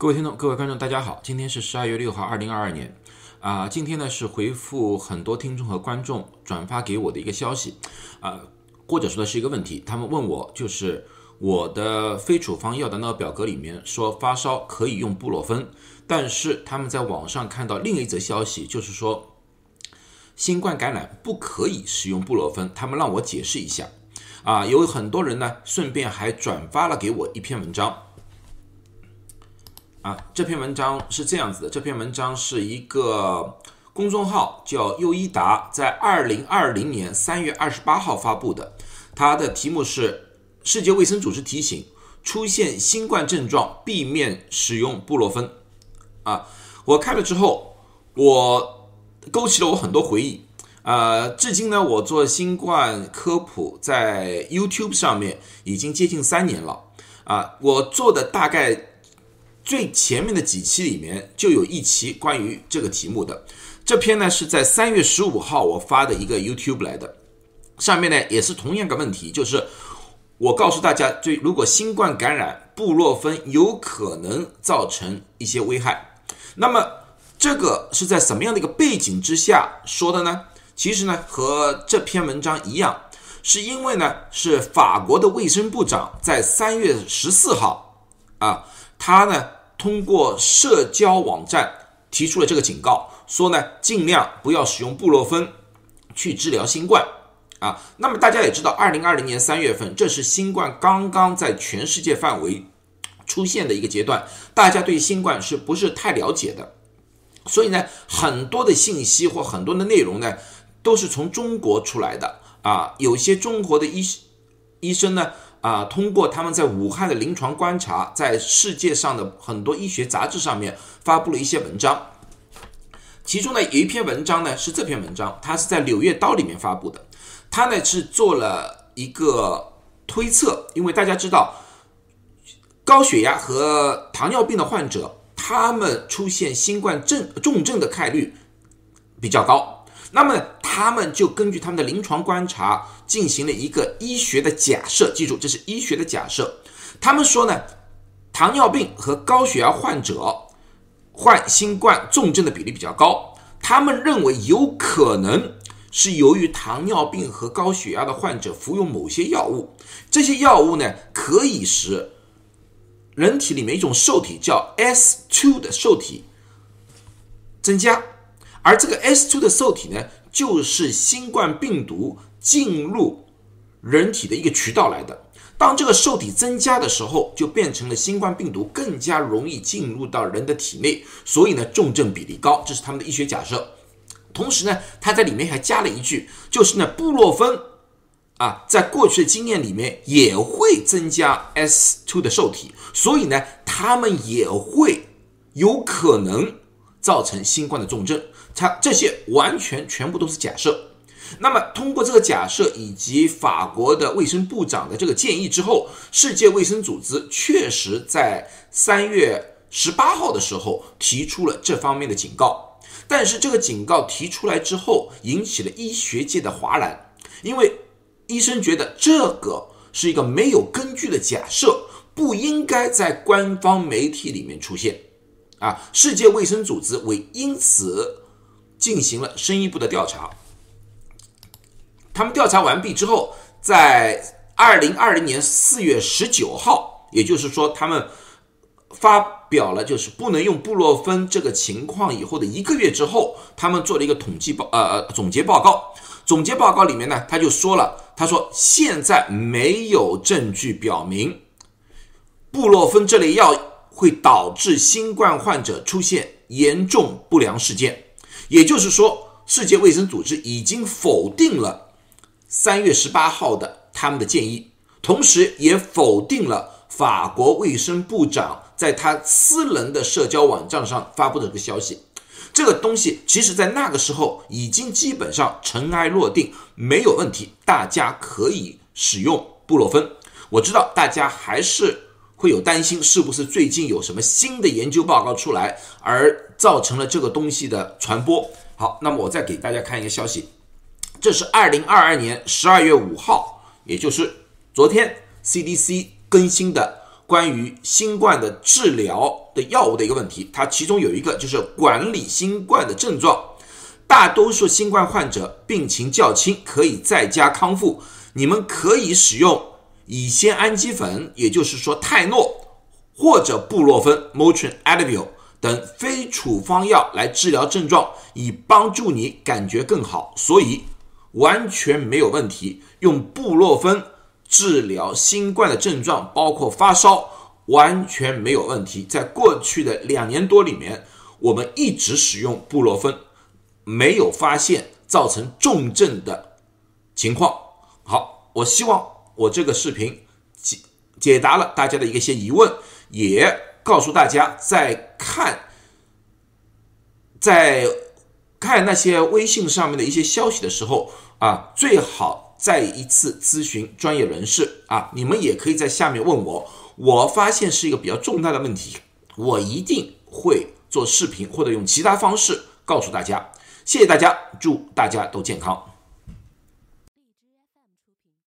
各位听众、各位观众，大家好，今天是十二月六号，二零二二年。啊，今天呢是回复很多听众和观众转发给我的一个消息，啊，或者说的是一个问题。他们问我，就是我的非处方药的那个表格里面说发烧可以用布洛芬，但是他们在网上看到另一则消息，就是说新冠感染不可以使用布洛芬，他们让我解释一下。啊，有很多人呢，顺便还转发了给我一篇文章。啊，这篇文章是这样子的。这篇文章是一个公众号叫优一达在二零二零年三月二十八号发布的，它的题目是“世界卫生组织提醒：出现新冠症状避免使用布洛芬”。啊，我看了之后，我勾起了我很多回忆。呃，至今呢，我做新冠科普在 YouTube 上面已经接近三年了。啊，我做的大概。最前面的几期里面就有一期关于这个题目的，这篇呢是在三月十五号我发的一个 YouTube 来的，上面呢也是同样个问题，就是我告诉大家，对如果新冠感染，布洛芬有可能造成一些危害。那么这个是在什么样的一个背景之下说的呢？其实呢和这篇文章一样，是因为呢是法国的卫生部长在三月十四号啊。他呢，通过社交网站提出了这个警告，说呢，尽量不要使用布洛芬去治疗新冠啊。那么大家也知道，二零二零年三月份，这是新冠刚刚在全世界范围出现的一个阶段，大家对新冠是不是太了解的？所以呢，很多的信息或很多的内容呢，都是从中国出来的啊。有些中国的医医生呢。啊，通过他们在武汉的临床观察，在世界上的很多医学杂志上面发布了一些文章，其中呢有一篇文章呢是这篇文章，它是在《柳叶刀》里面发布的，它呢是做了一个推测，因为大家知道高血压和糖尿病的患者，他们出现新冠症重症的概率比较高。那么他们就根据他们的临床观察进行了一个医学的假设，记住这是医学的假设。他们说呢，糖尿病和高血压患者患新冠重症的比例比较高。他们认为有可能是由于糖尿病和高血压的患者服用某些药物，这些药物呢可以使人体里面一种受体叫 S2 的受体增加。而这个 S2 的受体呢，就是新冠病毒进入人体的一个渠道来的。当这个受体增加的时候，就变成了新冠病毒更加容易进入到人的体内，所以呢，重症比例高，这是他们的医学假设。同时呢，他在里面还加了一句，就是呢，布洛芬啊，在过去的经验里面也会增加 S two 的受体，所以呢，他们也会有可能造成新冠的重症。它这些完全全部都是假设。那么，通过这个假设以及法国的卫生部长的这个建议之后，世界卫生组织确实在三月十八号的时候提出了这方面的警告。但是，这个警告提出来之后，引起了医学界的哗然，因为医生觉得这个是一个没有根据的假设，不应该在官方媒体里面出现。啊，世界卫生组织为因此。进行了深一步的调查，他们调查完毕之后，在二零二零年四月十九号，也就是说，他们发表了就是不能用布洛芬这个情况以后的一个月之后，他们做了一个统计报呃总结报告。总结报告里面呢，他就说了，他说现在没有证据表明布洛芬这类药会导致新冠患者出现严重不良事件。也就是说，世界卫生组织已经否定了三月十八号的他们的建议，同时也否定了法国卫生部长在他私人的社交网站上发布的这个消息。这个东西其实，在那个时候已经基本上尘埃落定，没有问题，大家可以使用布洛芬。我知道大家还是。会有担心，是不是最近有什么新的研究报告出来，而造成了这个东西的传播？好，那么我再给大家看一个消息，这是二零二二年十二月五号，也就是昨天 CDC 更新的关于新冠的治疗的药物的一个问题，它其中有一个就是管理新冠的症状。大多数新冠患者病情较轻，可以在家康复。你们可以使用乙酰氨基酚，也就是说泰诺或者布洛芬 （Motrin Advil） 等非处方药来治疗症状，以帮助你感觉更好。所以完全没有问题。用布洛芬治疗新冠的症状，包括发烧，完全没有问题。在过去的两年多里面，我们一直使用布洛芬。没有发现造成重症的情况。好，我希望我这个视频解解答了大家的一些疑问，也告诉大家，在看在看那些微信上面的一些消息的时候啊，最好再一次咨询专业人士啊。你们也可以在下面问我，我发现是一个比较重大的问题，我一定会做视频或者用其他方式告诉大家。谢谢大家，祝大家都健康。